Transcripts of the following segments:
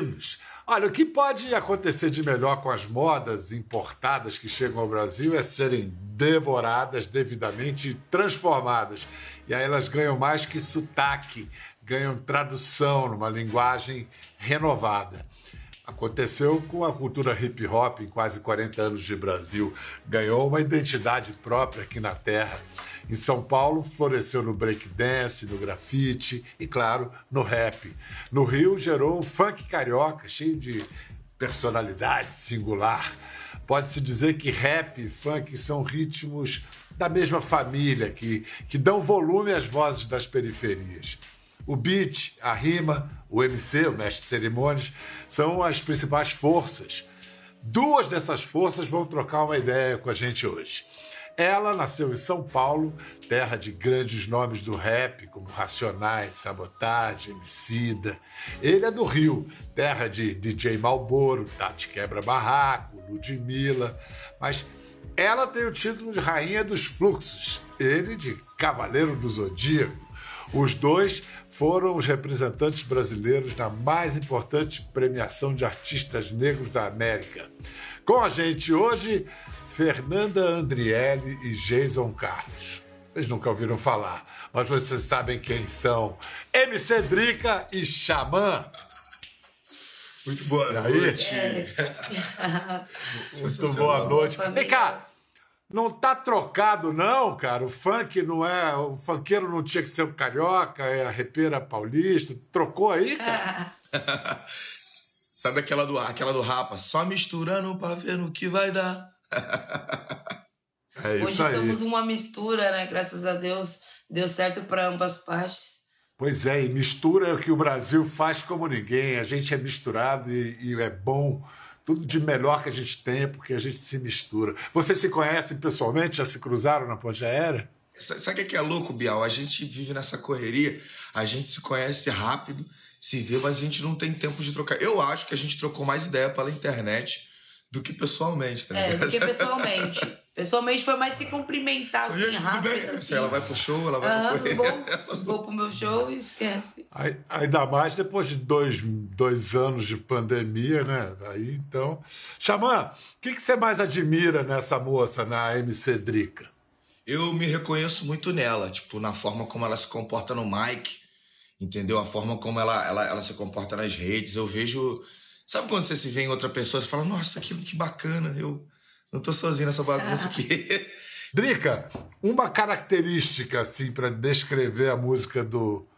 bem-vindos. Olha, o que pode acontecer de melhor com as modas importadas que chegam ao Brasil é serem devoradas devidamente e transformadas. E aí elas ganham mais que sotaque, ganham tradução numa linguagem renovada. Aconteceu com a cultura hip hop em quase 40 anos de Brasil. Ganhou uma identidade própria aqui na Terra. Em São Paulo, floresceu no breakdance, no grafite e, claro, no rap. No Rio, gerou um funk carioca, cheio de personalidade singular. Pode-se dizer que rap e funk são ritmos da mesma família, que, que dão volume às vozes das periferias. O beat, a rima, o MC, o mestre de cerimônias, são as principais forças. Duas dessas forças vão trocar uma ideia com a gente hoje. Ela nasceu em São Paulo, terra de grandes nomes do rap, como Racionais, Sabotagem, Emicida. Ele é do Rio, terra de DJ Malboro, Tati Quebra Barraco, Ludmilla. Mas ela tem o título de Rainha dos Fluxos, ele de Cavaleiro do Zodíaco. Os dois foram os representantes brasileiros na mais importante premiação de artistas negros da América. Com a gente hoje, Fernanda Andriele e Jason Carlos. Vocês nunca ouviram falar, mas vocês sabem quem são. MC Drica e Xamã. Muito boa e aí? noite. Muito boa noite. Vem cá, não tá trocado, não, cara. O funk não é. O funkeiro não tinha que ser o carioca, é a repeira paulista. Trocou aí, cara? Sabe aquela do, aquela do Rapa? Só misturando pra ver no que vai dar. É isso Hoje aí. somos uma mistura, né? Graças a Deus deu certo para ambas partes. Pois é, e mistura é o que o Brasil faz como ninguém. A gente é misturado e, e é bom tudo de melhor que a gente tem, porque a gente se mistura. Vocês se conhecem pessoalmente? Já se cruzaram na ponte aérea? Sabe o que é louco, Bial? A gente vive nessa correria, a gente se conhece rápido, se vê, mas a gente não tem tempo de trocar. Eu acho que a gente trocou mais ideia pela internet do que pessoalmente, tá É, ligado? do que pessoalmente. Pessoalmente foi mais se cumprimentar assim, rápido. bem? Assim. Ela vai pro show, ela vai Aham, pro tudo bom? Vou pro meu show e esquece. Aí- Ainda mais depois de dois, dois anos de pandemia, né? Aí então. Xamã, o que, que você mais admira nessa moça, na MC Drica? Eu me reconheço muito nela, tipo, na forma como ela se comporta no mic, entendeu? A forma como ela, ela, ela se comporta nas redes. Eu vejo. Sabe quando você se vê em outra pessoa e fala, nossa, que, que bacana, eu não tô sozinho nessa bagunça aqui. Drica, uma característica assim para descrever a música do,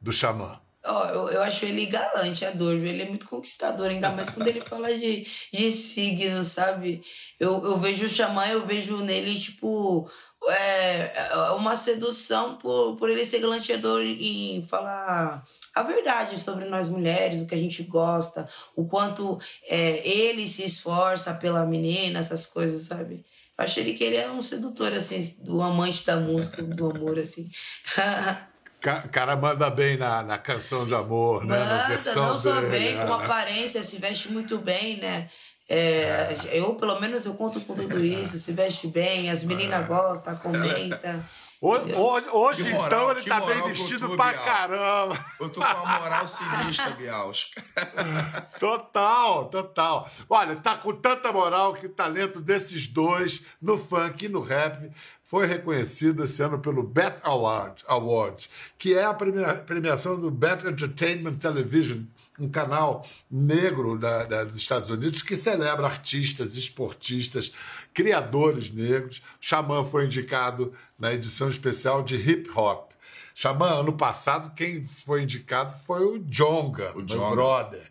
do Xamã. Ó, eu, eu acho ele galante, adoro. Ele é muito conquistador, ainda mais quando ele fala de, de signo, sabe? Eu, eu vejo o Xamã, eu vejo nele, tipo, é, uma sedução por, por ele ser galanteador em falar a verdade sobre nós mulheres, o que a gente gosta, o quanto é, ele se esforça pela menina, essas coisas, sabe? Eu acho ele que ele é um sedutor, assim, do amante da música, do amor, assim. Ca- cara manda bem na, na canção de amor, né? na Manda, não só dele, bem, né? com aparência, se veste muito bem, né? É, Eu, pelo menos, eu conto com tudo isso, se veste bem, as meninas gostam, comentam. Ho- Hoje, hoje, Que moral, então, ele tá bem vestido tu, pra Bial. caramba. Eu tô com uma moral sinistra, Bial. Total, total. Olha, tá com tanta moral que o talento desses dois, no funk e no rap, foi reconhecido esse ano pelo BET Award, Awards, que é a premia- premiação do BET Entertainment Television, um canal negro da- da- dos Estados Unidos que celebra artistas, esportistas, criadores negros. Xamã foi indicado na edição especial de hip hop. Xamã, ano passado, quem foi indicado foi o Jonga, O meu Djonga. brother.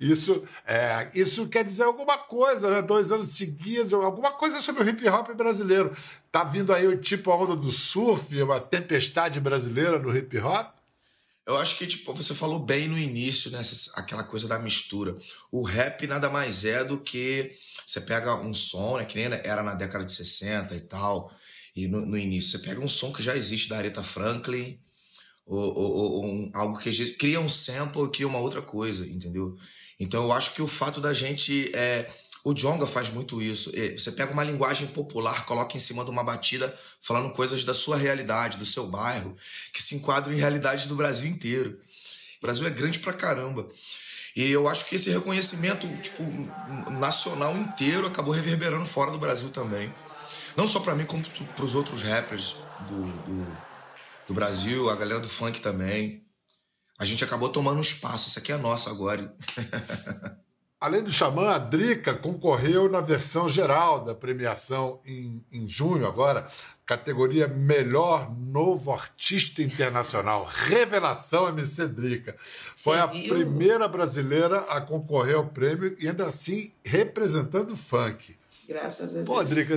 Isso, é, isso quer dizer alguma coisa, né? Dois anos seguidos, alguma coisa sobre o hip hop brasileiro. Tá vindo aí tipo a onda do surf, uma tempestade brasileira no hip hop? Eu acho que, tipo, você falou bem no início, né? Aquela coisa da mistura. O rap nada mais é do que você pega um som, né? Que nem era na década de 60 e tal, e no, no início. Você pega um som que já existe da Aretha Franklin, ou, ou- ou um- algo que cria um sample e cria uma outra coisa, entendeu? Então eu acho que o fato da gente. É, o Jonga faz muito isso. Você pega uma linguagem popular, coloca em cima de uma batida falando coisas da sua realidade, do seu bairro, que se enquadram em realidades do Brasil inteiro. O Brasil é grande pra caramba. E eu acho que esse reconhecimento, tipo, nacional inteiro acabou reverberando fora do Brasil também. Não só para mim, como para os outros rappers do, do, do, Brasil, a galera do funk também. A gente acabou tomando um espaço. Isso aqui é nosso agora. Além do Xamã, a Drica concorreu na versão geral da premiação em, em junho, agora, categoria Melhor Novo Artista Internacional. Revelação MC Drica. Foi a primeira brasileira a concorrer ao prêmio e ainda assim representando o funk. Graças a Deus. Pô, Drica,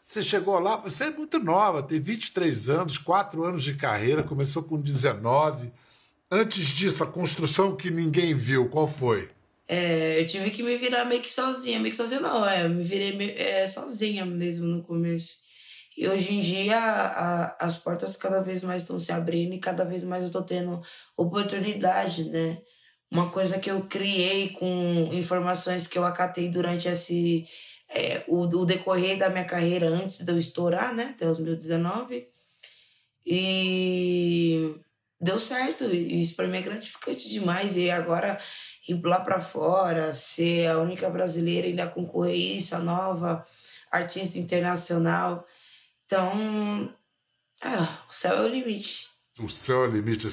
você chegou lá, você é muito nova, tem 23 anos, 4 anos de carreira, começou com 19. Antes disso, a construção que ninguém viu, qual foi? É, eu tive que me virar meio que sozinha, meio que sozinha não, é, eu me virei é, sozinha mesmo no começo. E hoje em dia a, as portas cada vez mais estão se abrindo e cada vez mais eu tô tendo oportunidade, né? Uma coisa que eu criei com informações que eu acatei durante esse é, o, o decorrer da minha carreira antes de eu estourar, né? Até os meus 19. E deu certo. Isso para mim é gratificante demais. E agora ir lá para fora, ser a única brasileira ainda concorrer isso, a nova artista internacional. Então, ah, o céu é o limite. O céu é o limite,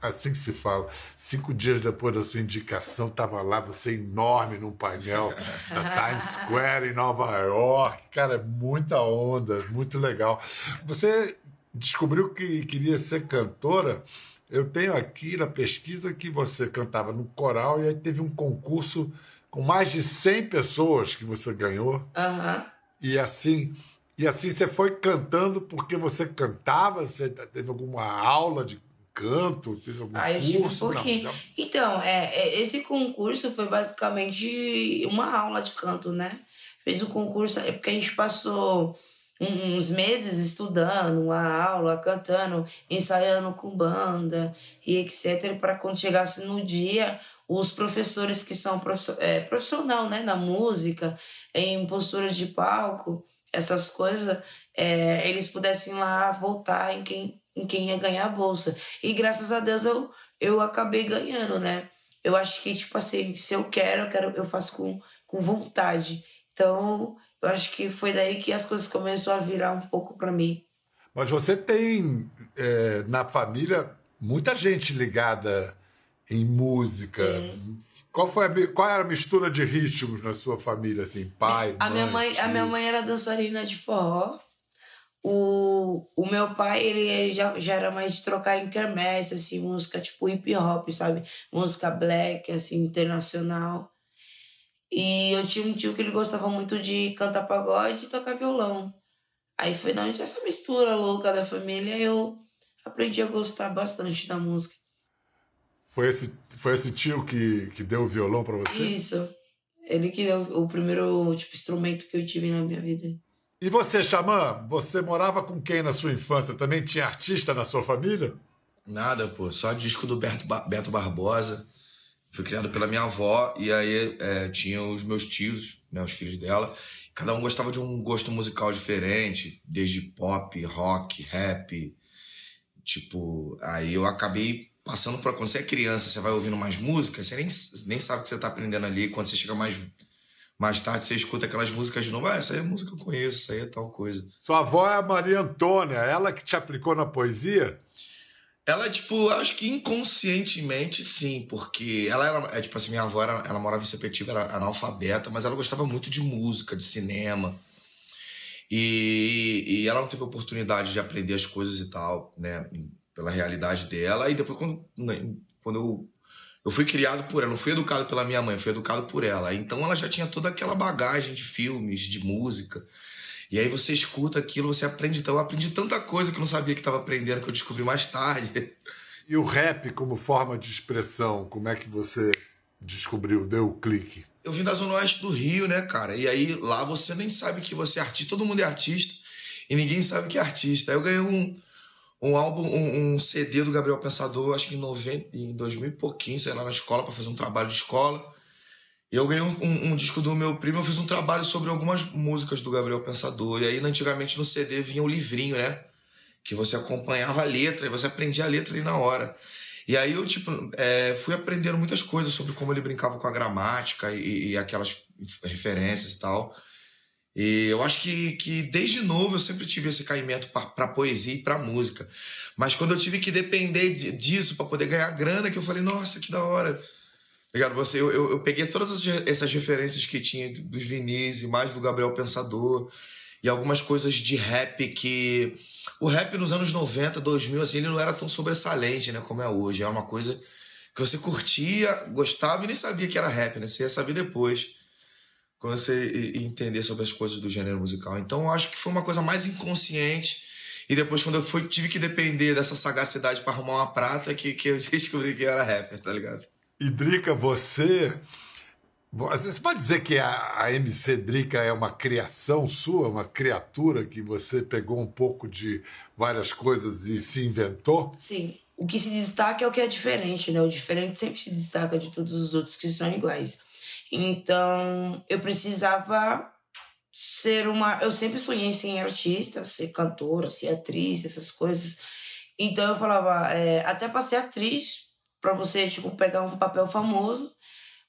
assim que se fala. Cinco dias depois da sua indicação, estava lá você enorme num painel da Times Square em Nova York. Cara, é muita onda, muito legal. Você descobriu que queria ser cantora eu tenho aqui na pesquisa que você cantava no coral e aí teve um concurso com mais de 100 pessoas que você ganhou. Uhum. E assim, e assim você foi cantando porque você cantava? Você teve alguma aula de canto? Teve algum ah, eu tive curso? um pouquinho. Não, já... Então, é, é, esse concurso foi basicamente uma aula de canto, né? Fez um concurso, é porque a gente passou uns meses estudando, uma aula, cantando, ensaiando com banda e etc. Para quando chegasse no dia, os professores que são é, profissional né, na música, em posturas de palco, essas coisas, é, eles pudessem lá voltar em quem, em quem ia ganhar a bolsa. E graças a Deus eu, eu acabei ganhando, né? Eu acho que, tipo assim, se eu quero, eu, quero, eu faço com, com vontade. Então, eu acho que foi daí que as coisas começaram a virar um pouco para mim. Mas você tem é, na família muita gente ligada em música. É. Qual foi a, qual era a mistura de ritmos na sua família assim, pai, a mãe, minha mãe, a minha mãe era dançarina de forró. O, o meu pai, ele já, já era mais de trocar em quermesse, assim, música tipo hip hop, sabe? Música black, assim, internacional. E eu tinha um tio que ele gostava muito de cantar pagode e tocar violão. Aí foi da onde essa mistura louca da família eu aprendi a gostar bastante da música. Foi esse, foi esse tio que, que deu o violão para você? Isso. Ele que deu o primeiro tipo, instrumento que eu tive na minha vida. E você, Xamã, você morava com quem na sua infância? Também tinha artista na sua família? Nada, pô. Só disco do Beto, Beto Barbosa. Fui criado pela minha avó e aí é, tinha os meus tios, né, os filhos dela. Cada um gostava de um gosto musical diferente, desde pop, rock, rap. Tipo, aí eu acabei passando por. Quando você é criança, você vai ouvindo mais música, você nem, nem sabe o que você tá aprendendo ali. Quando você chega mais, mais tarde, você escuta aquelas músicas de novo. Ah, essa aí é música que eu conheço, essa aí é tal coisa. Sua avó é a Maria Antônia, ela que te aplicou na poesia? Ela, tipo, acho que inconscientemente sim, porque ela era, é, tipo assim, minha avó, era, ela morava em Sepetiba, era analfabeta, mas ela gostava muito de música, de cinema. E, e ela não teve oportunidade de aprender as coisas e tal, né, pela realidade dela. E depois, quando, né, quando eu, eu fui criado por ela, não fui educado pela minha mãe, fui educado por ela. Então ela já tinha toda aquela bagagem de filmes, de música. E aí você escuta aquilo, você aprende. Então eu aprendi tanta coisa que eu não sabia que estava aprendendo, que eu descobri mais tarde. E o rap como forma de expressão, como é que você descobriu, deu o clique? Eu vim da Zona Oeste do Rio, né, cara? E aí lá você nem sabe que você é artista, todo mundo é artista e ninguém sabe que é artista. Aí eu ganhei um, um álbum, um, um CD do Gabriel Pensador, acho que em, 90, em 2000 e pouquinho, sei lá, na escola, para fazer um trabalho de escola. Eu ganhei um, um, um, disco do meu primo, eu fiz um trabalho sobre algumas músicas do Gabriel Pensador. E aí, antigamente, no CD vinha um livrinho, né? Que você acompanhava a letra e você aprendia a letra ali na hora. E aí eu, tipo, é, fui aprendendo muitas coisas sobre como ele brincava com a gramática e, e aquelas referências e tal. E eu acho que, que desde novo eu sempre tive esse caimento para poesia e para música. Mas quando eu tive que depender disso para poder ganhar grana, que eu falei, nossa, que da hora. Ligado? Você, eu, eu, eu peguei todas essas referências que tinha dos Vinícius, e mais do Gabriel Pensador, e algumas coisas de rap que. O rap nos anos 90, 2000, assim, ele não era tão sobressalente, né, como é hoje. Era uma coisa que você curtia, gostava e nem sabia que era rap, né? Você ia saber depois, quando você entender sobre as coisas do gênero musical. Então, eu acho que foi uma coisa mais inconsciente e depois, quando eu fui, tive que depender dessa sagacidade para arrumar uma prata, que, que eu descobri que era rapper, tá ligado? E Drica, você. Você pode dizer que a, MC Drica é uma criação sua, uma criatura que você pegou um pouco de várias coisas e se inventou? Sim. O que se destaca é o que é diferente, né? O diferente sempre se destaca de todos os outros que são iguais. Então, eu precisava ser uma. Eu sempre sonhei ser artista, ser cantora, ser atriz, essas coisas. Então eu falava, é, até para ser atriz, para você tipo pegar um papel famoso,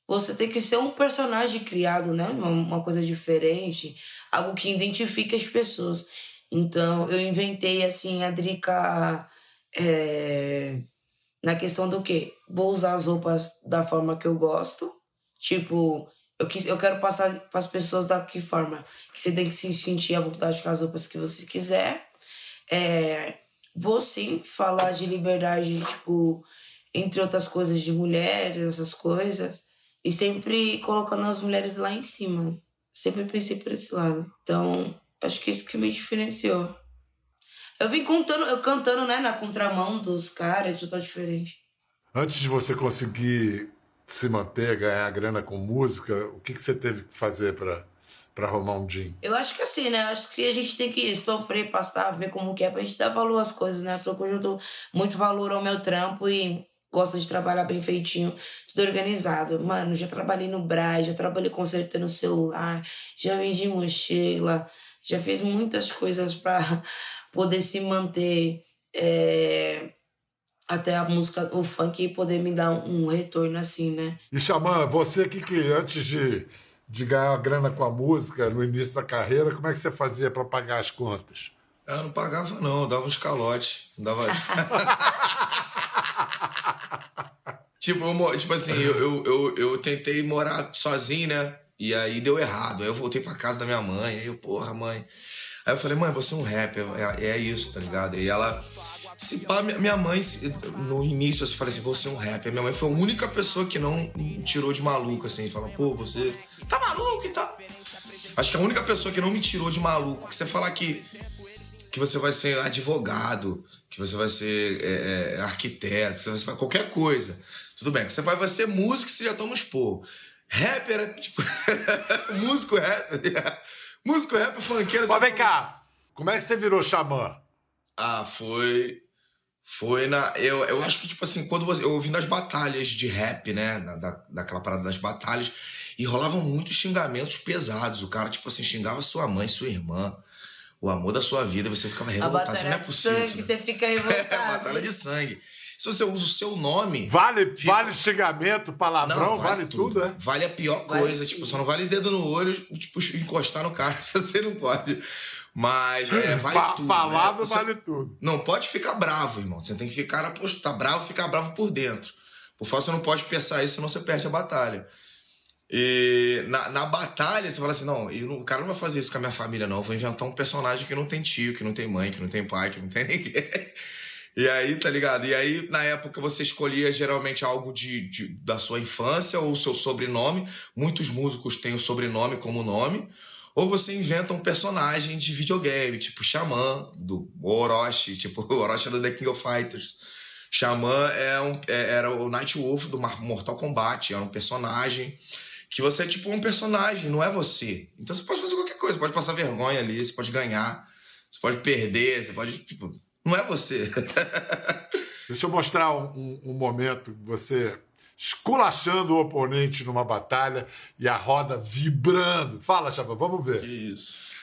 você tem que ser um personagem criado, né? Uma, uma coisa diferente, algo que identifique as pessoas. Então eu inventei assim a Drica é, na questão do que vou usar as roupas da forma que eu gosto, tipo eu, quis, eu quero passar para as pessoas da que forma que você tem que se sentir à vontade com as roupas que você quiser. É, vou sim falar de liberdade, tipo, entre outras coisas, de mulheres, essas coisas. E sempre colocando as mulheres lá em cima. Sempre pensei por esse lado. Então, acho que isso que me diferenciou. Eu vim contando, eu cantando, né, na contramão dos caras, é tudo diferente. Antes de você conseguir se manter, ganhar grana com música, o que, que você teve que fazer para para arrumar um jean? Eu acho que assim, né? Acho que a gente tem que sofrer, passar, ver como que é pra gente dar valor às coisas, né? Porque hoje eu dou muito valor ao meu trampo e gosto de trabalhar bem feitinho, tudo organizado. Mano, já trabalhei no Braz, já trabalhei consertando celular, já vendi mochila, já fiz muitas coisas para poder se manter. É até a música, o funk poder me dar um, retorno assim, né? E Xamã, você aqui que antes de, de ganhar grana com a música, no início da carreira, como é que você fazia para pagar as contas? Eu não pagava, não, eu dava uns calotes. Dava. tipo, eu, tipo assim, eu, eu, eu, tentei morar sozinho, né? E aí deu errado. Aí eu voltei pra casa da minha mãe. Aí eu, porra, mãe. Aí eu falei, mãe, você é um rapper, é, é isso, tá ligado? E ela se pá, minha mãe, no início, eu falei assim, você é um rapper. Minha mãe foi a única pessoa que não me tirou de maluco, assim, fala, pô, você tá maluco e tal. Acho que a única pessoa que não me tirou de maluco, que você falar que, que você vai ser advogado, que você vai ser é, é, arquiteto, que você vai ser qualquer coisa. Tudo bem, você vai, vai ser músico, você já toma uns pô. Rapper é tipo. músico rapper. músico rapper, funkeiro. Mas vem cá, como é que você virou xamã? Ah, foi foi na. Eu, eu acho que, tipo assim, quando você. Eu ouvi nas batalhas de rap, né? Da, daquela parada das batalhas. E rolavam muitos xingamentos pesados. O cara, tipo assim, xingava sua mãe, sua irmã. O amor da sua vida, você ficava revoltado. Isso não é possível. Sangue, você fica revoltado. É, batalha de sangue. Se você usa o seu nome. Vale, fica... vale xingamento, palavrão, não, vale, vale tudo, tudo, é? Vale a pior vale coisa. Tudo. Tipo, só não vale dedo no olho, tipo, encostar no cara. Você não pode. Mas é, vale fa tudo. Falado né? vale tudo. Não pode ficar bravo, irmão. Você tem que ficar, poxa, tá bravo, ficar bravo por dentro. Por fora você não pode pensar isso, senão você perde a batalha. E na, na batalha você fala assim: não, o cara não vai fazer isso com a minha família, não. Eu vou inventar um personagem que não tem tio, que não tem mãe, que não tem pai, que não tem ninguém. E aí, tá ligado? E aí, na época, você escolhia geralmente algo de, de, da sua infância ou seu sobrenome. Muitos músicos têm o sobrenome como nome. Ou você inventa um personagem de videogame, tipo Xamã, do Orochi, tipo o Orochi é do The King of Fighters. Xamã é um, é, era o Night Wolf do Mortal Kombat, era um personagem que você é tipo um personagem, não é você. Então você pode fazer qualquer coisa, pode passar vergonha ali, você pode ganhar, você pode perder, você pode. Tipo, não é você. Deixa eu mostrar um, um momento que você esculachando o oponente numa batalha e a roda vibrando. Fala, Chapa, vamos ver. Que isso.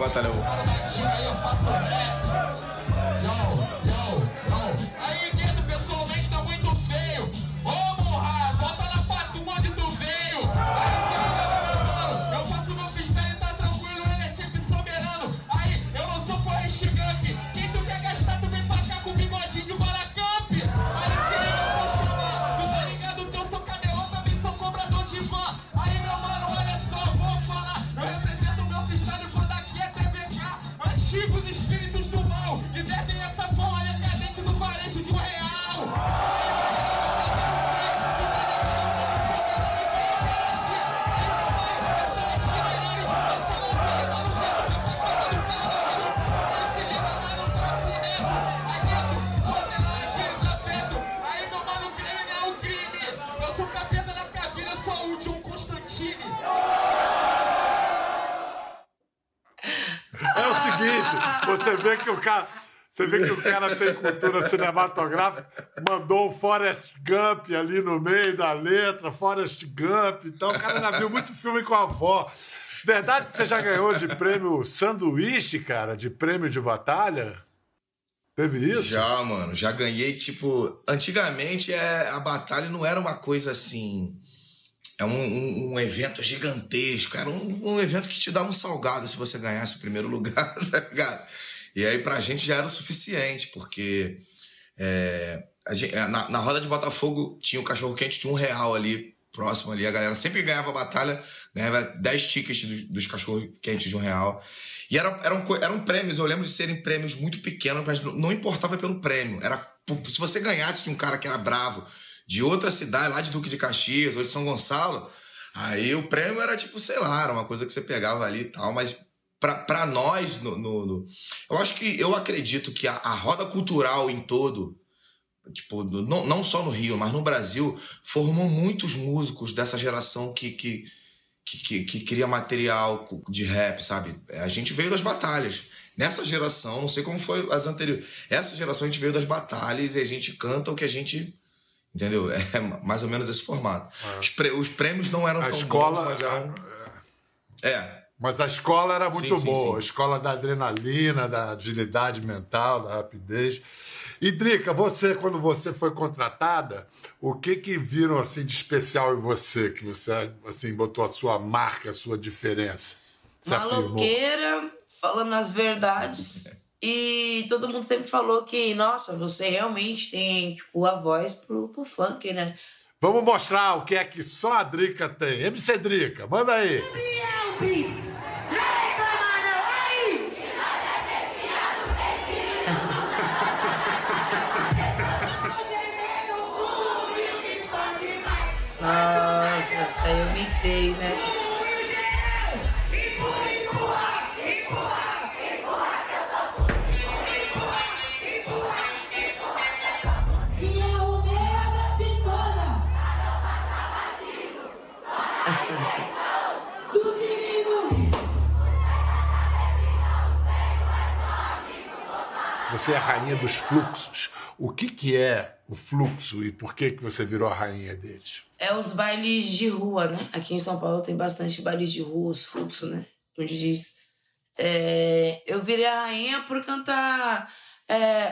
Batalhão. Vê que o cara. Você vê que o cara tem cultura cinematográfica, mandou o Forrest Gump ali no meio da letra, Forrest Gump. Então o cara já viu muito filme com a avó. Verdade que você já ganhou de prêmio sanduíche, cara, de prêmio de batalha? Teve isso? Já, mano, já ganhei, tipo, antigamente é, a batalha não era uma coisa assim. É um, um, um evento gigantesco, era um, um evento que te dava um salgado se você ganhasse o primeiro lugar, tá ligado? E aí pra gente já era o suficiente, porque é, a gente- é, na, na roda de Botafogo tinha o cachorro quente de um real ali, próximo ali. A galera sempre ganhava a batalha, ganhava 10 tickets dos, dos cachorros quentes de um real. E eram, eram, eram prêmios, eu lembro de serem prêmios muito pequenos, mas não, não importava pelo prêmio. Era se você ganhasse de um cara que era bravo, de outra cidade, lá de Duque de Caxias ou de São Gonçalo, aí o prêmio era tipo, sei lá, era uma coisa que você pegava ali e tal, mas pra nós, no, no- no- eu acho que, eu acredito que a, a roda cultural em todo, tipo, não, não só no Rio, mas no Brasil, formou muitos músicos dessa geração que, que, que, que, que cria material de rap, sabe? A gente veio das batalhas. Nessa geração, não sei como foi as anteriores, essa geração a gente veio das batalhas e a gente canta o que a gente. Entendeu? É mais ou menos esse formato. Os, prê- os prêmios não eram A tão escola. bons, mas eram. É, Mas a escola era muito Sim, sim, boa. sim. A escola da adrenalina, da agilidade mental, da rapidez. E, Drica, você, quando você foi contratada, o que que viram assim de especial em você? Que você assim, botou a sua marca, a sua diferença? Se afirmou? Maloqueira, falando as verdades. E todo mundo sempre falou que, nossa, você realmente tem, tipo, a voz pro, pro funk, né? Vamos mostrar o que é que só a Drica tem. MC Drica, manda aí. Nossa, eu mitei, né? Você é a rainha dos fluxos. O que que é o fluxo e por que que você virou a rainha deles? É os bailes de rua, né? Aqui em São Paulo tem bastante bailes de rua, os fluxos, né? Onde diz. É, eu virei a rainha por cantar é,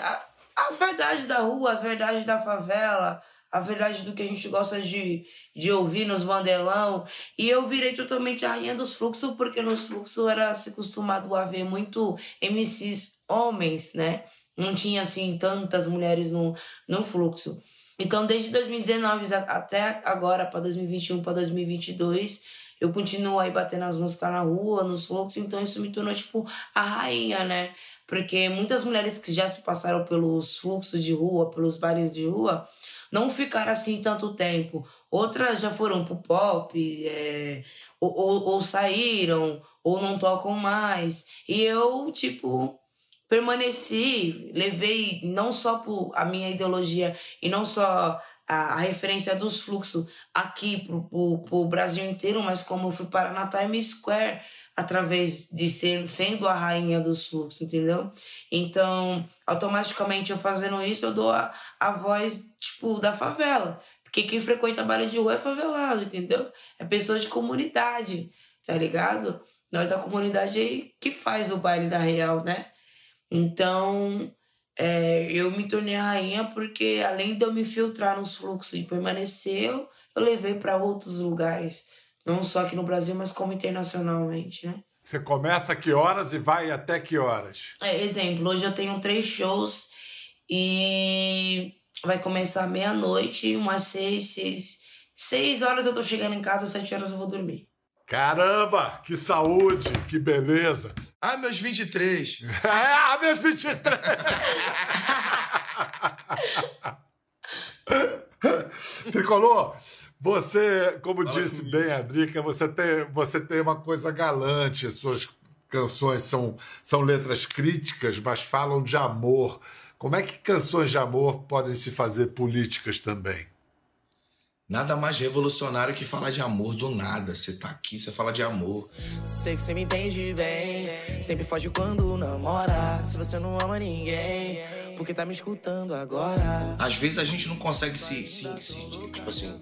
as verdades da rua, as verdades da favela, a verdade do que a gente gosta de, de ouvir nos bandelão. E eu virei totalmente a rainha dos fluxos, porque nos fluxos era se acostumado a ver muito MCs homens, né? Não tinha assim tantas mulheres no, no fluxo. Então, desde 2019 a- até agora, para 2021, para 2022, eu continuo aí batendo as músicas na rua, nos fluxos, então isso me tornou, tipo, a rainha, né? Porque muitas mulheres que já se passaram pelos fluxos de rua, pelos bares de rua, não ficaram assim tanto tempo. Outras já foram pro pop, é, ou, ou, ou saíram, ou não tocam mais. E eu, tipo, permaneci, levei não só por a minha ideologia e não só a, a referência dos fluxos aqui pro, Brasil inteiro, mas como eu fui parar na Times Square através de ser sendo a rainha dos fluxos, entendeu? Então, automaticamente eu fazendo isso, eu dou a, a voz, tipo, da favela. Porque quem frequenta baile de rua é favelado, entendeu? É pessoa de comunidade, tá ligado? nós da comunidade aí que faz o baile da Real, né? Então, é, eu me tornei a rainha porque, além de eu me filtrar nos fluxos e permanecer, eu, eu levei para outros lugares. Não só aqui no Brasil, mas como internacionalmente, né? Você começa a que horas e vai até que horas? É, exemplo, hoje eu tenho três shows e vai começar meia-noite, umas seis, seis, seis horas eu tô chegando em casa, sete horas eu vou dormir. Caramba, que saúde, que beleza. Ah, meus 23. É, ah, meus 23. Tricolor, você, como Fala disse comigo. bem a Drica, você tem, você tem uma coisa galante, suas canções são, são letras críticas, mas falam de amor. Como é que canções de amor podem se fazer políticas também? Nada mais revolucionário que falar de amor do nada. Você tá aqui, você fala de amor. Sei que você me entende bem. Sempre foge quando namora. Se você não ama ninguém, porque tá me escutando agora. Às vezes a gente não consegue se, se, se tipo assim,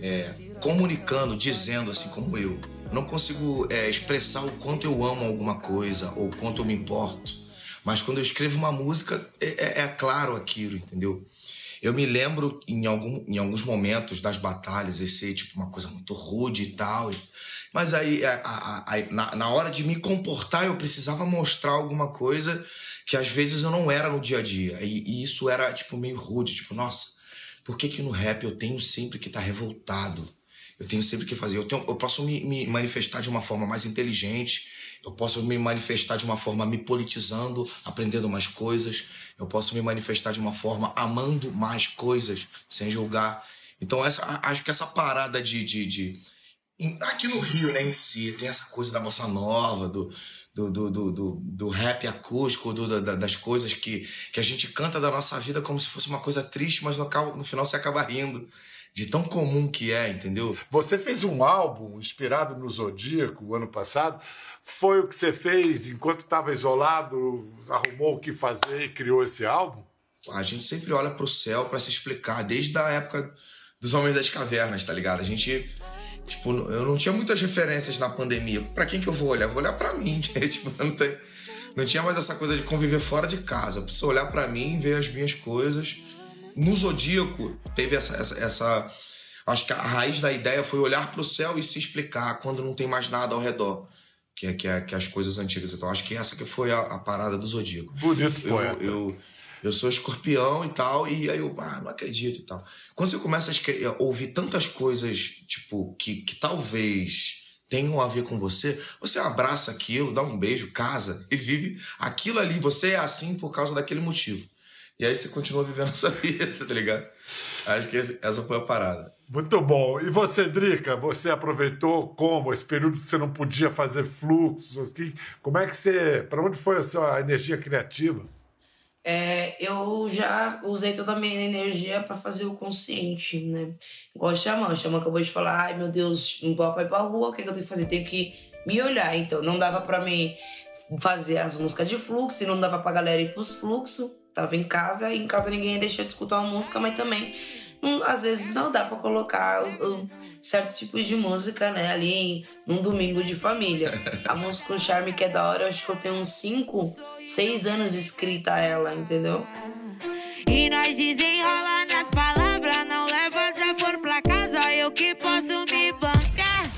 é, comunicando, dizendo assim como eu. Não consigo é, expressar o quanto eu amo alguma coisa ou o quanto eu me importo. Mas quando eu escrevo uma música, é, é- é claro aquilo, entendeu? Eu me lembro em, algum, em alguns momentos das batalhas, esse tipo uma coisa muito rude e tal. Mas aí, a- a- a- na, na hora de me comportar, eu precisava mostrar alguma coisa que às vezes eu não era no dia a dia. E, e isso era tipo meio rude, tipo, nossa, por que que no rap eu tenho sempre que estar revoltado? Eu tenho sempre que fazer. Eu, tenho, eu posso me, me manifestar de uma forma mais inteligente. Eu posso me manifestar de uma forma me politizando, aprendendo mais coisas. Eu posso me manifestar de uma forma amando mais coisas, sem julgar. Então, essa, acho que essa parada de, de, de- Aqui no Rio, né, em si, tem essa coisa da bossa nova, do, do, do, do, do- rap acústico, do- da- das coisas que, que a gente canta da nossa vida como se fosse uma coisa triste, mas no, no final você acaba rindo. De tão comum que é, entendeu? Você fez um álbum inspirado no Zodíaco o ano passado. Foi o que você fez enquanto estava isolado, arrumou o que fazer e criou esse álbum? A gente sempre olha pro céu pra se explicar, desde a época dos Homens das Cavernas, tá ligado? A gente, tipo, eu não tinha muitas referências na pandemia. Pra quem que eu vou olhar? Eu vou olhar pra mim, tipo, não, tem, não tinha mais essa coisa de conviver fora de casa. Eu preciso olhar pra mim, ver as minhas coisas. No Zodíaco, teve essa, essa, essa- Acho que a raiz da ideia foi olhar pro céu e se explicar quando não tem mais nada ao redor. Que é, que é, que é as coisas antigas. Então, acho que essa que foi a, a parada do Zodíaco Bonito eu, poeta. eu, eu sou escorpião e tal, e aí eu, ah, não acredito e tal. Quando você começa a a ouvir tantas coisas, tipo, que, que talvez tenham a ver com você, você abraça aquilo, dá um beijo, casa e vive aquilo ali. Você é assim por causa daquele motivo. E aí você continua vivendo a sua vida, tá ligado? Acho que essa foi a parada. Muito bom. E você, Drica, você aproveitou como esse período que você não podia fazer fluxos? Assim, como é que você. Para onde foi a sua energia criativa? É, eu já usei toda a minha energia pra fazer o consciente, né? Igual o Xamã. O Xamã acabou de falar, ai meu Deus, não posso ir pra rua, o que, que eu tenho que fazer? Tenho que me olhar. Então, não dava pra mim fazer as músicas de fluxo, e não dava pra galera ir pros fluxos. Tava em casa, e em casa ninguém ia deixar de escutar uma música, mas também, não- às vezes, não dá pra colocar os- o- certos tipos de música, né, ali num domingo de família. A música O Charme que é da hora, eu acho que eu tenho uns 5, 6 anos escrita ela, entendeu? E nós desenrola nas palavras, não leva desaforo pra casa, eu que posso me bancar.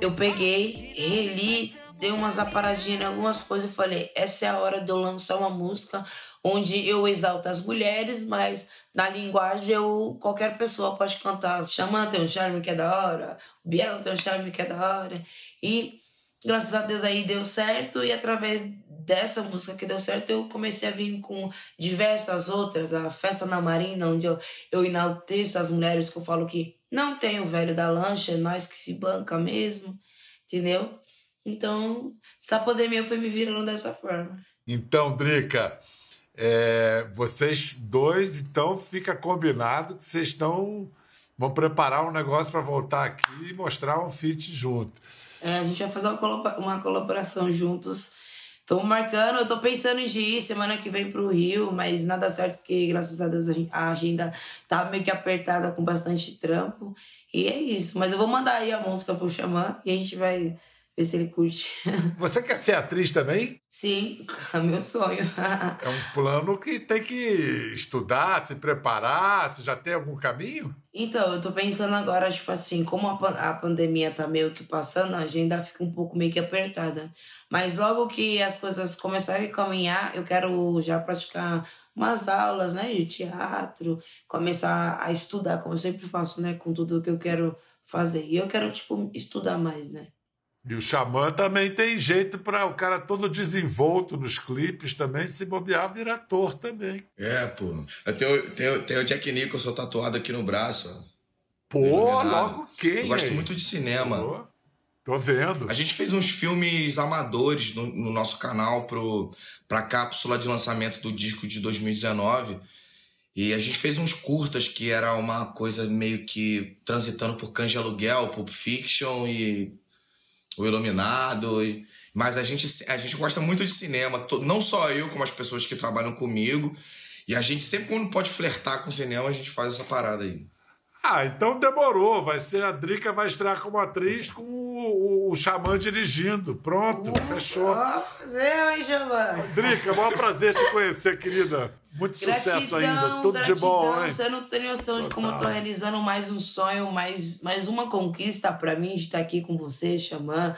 Eu peguei, reli, dei umas aparadinhas em algumas coisas e falei: essa é a hora de eu lançar uma música onde eu exalto as mulheres, mas na linguagem eu, qualquer pessoa pode cantar. Xamã tem um charme que é da hora, Biel tem um charme que é da hora. E graças a Deus aí deu certo, e através dessa música que deu certo, eu comecei a vir com diversas outras, a Festa na Marina, onde eu, eu enalteço as mulheres que eu falo que não tem o velho da lancha, é nós que se banca mesmo, entendeu? Então, essa pandemia foi me virando dessa forma. Então, Drica, é, vocês dois, então, fica combinado que vocês estão. Vão preparar um negócio para voltar aqui e mostrar um feat junto. É, a gente vai fazer uma, colaboração juntos. Estamos marcando, eu tô pensando em ir semana que vem pro Rio, mas nada certo porque, graças a Deus, a agenda tá meio que apertada com bastante trampo. E é isso. Mas eu vou mandar aí a música pro Xamã e a gente vai ver se ele curte. Você quer ser atriz também? Sim, é meu sonho. É um plano que tem que estudar, se preparar. Você já tem algum caminho? Então, eu tô pensando agora, tipo assim, como a pandemia tá meio que passando, a agenda fica um pouco meio que apertada. Mas logo que as coisas começarem a caminhar, eu quero já praticar umas aulas, né, de teatro, começar a estudar, como eu sempre faço, né, com tudo que eu quero fazer. E eu quero, tipo, estudar mais, né? E o Xamã também tem jeito para o cara todo desenvolto nos clipes também, se bobear, vira ator também. É, pô. Eu tenho, tenho, tenho o Jack Nicholson tatuado aqui no braço. ó. Pô, Iluminado. logo quem? Eu gosto aí? muito de cinema. Pô, tô vendo. A gente fez uns filmes amadores no, no nosso canal pro, pra cápsula de lançamento do disco de 2019. E a gente fez uns curtas que era uma coisa meio que transitando por Cães de Aluguel, Pulp Fiction e O Iluminado. E... Mas a gente, a gente gosta muito de cinema, não só eu, como as pessoas que trabalham comigo. E a gente sempre, quando pode flertar com cinema, a gente faz essa parada aí. Ah, então demorou. Vai ser a Drica vai estrear como atriz com o, o, o Xamã dirigindo. Pronto, fechou. Ó, Deus, Giovanni. Drica, maior prazer te conhecer, querida. Muito sucesso ainda. Tudo de bom, gratidão. hein? Você não tem noção de como eu tô realizando mais um sonho, mais, mais uma conquista pra mim de estar aqui com você, Xamã.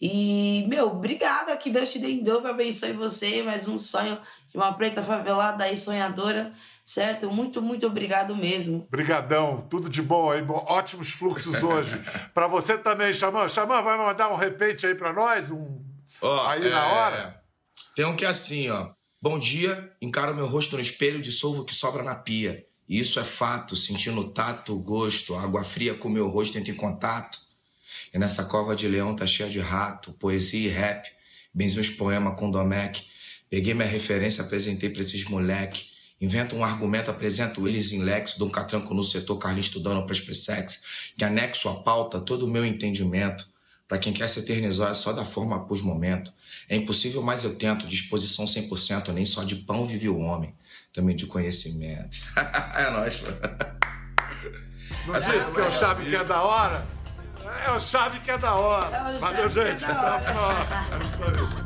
E, meu, obrigada. Que Deus te dê em dobro, abençoe você. Mais um sonho de uma preta favelada aí, sonhadora, certo? Muito, muito obrigado mesmo. Brigadão, tudo de bom aí, bom, ótimos fluxos hoje. Pra você também, Xamã. Xamã, vai mandar um repente aí pra nós? Um... Ó, Aí na é, hora? Tem um que é assim, ó. Bom dia, encaro meu rosto no espelho, dissolvo o que sobra na pia. E isso é fato, sentindo o tato, o gosto, a água fria com meu rosto entra em contato. E nessa cova de leão tá cheia de rato, poesia e rap. Benzi uns poemas com Domecq. Peguei minha referência, apresentei pra esses moleque. Invento um argumento, apresento eles em lex, dou um catranco no setor, Carlinhos estudando pra Expressex, que anexo a pauta todo o meu entendimento. Pra quem quer se eternizar é só da forma pros momento. É impossível, mas eu tento, disposição 100%, nem só de pão vive o homem, também de conhecimento. é nóis, pô. Não disse que é o chave que é da hora? É o chave que é da hora. É Valeu, é gente. Até a próxima.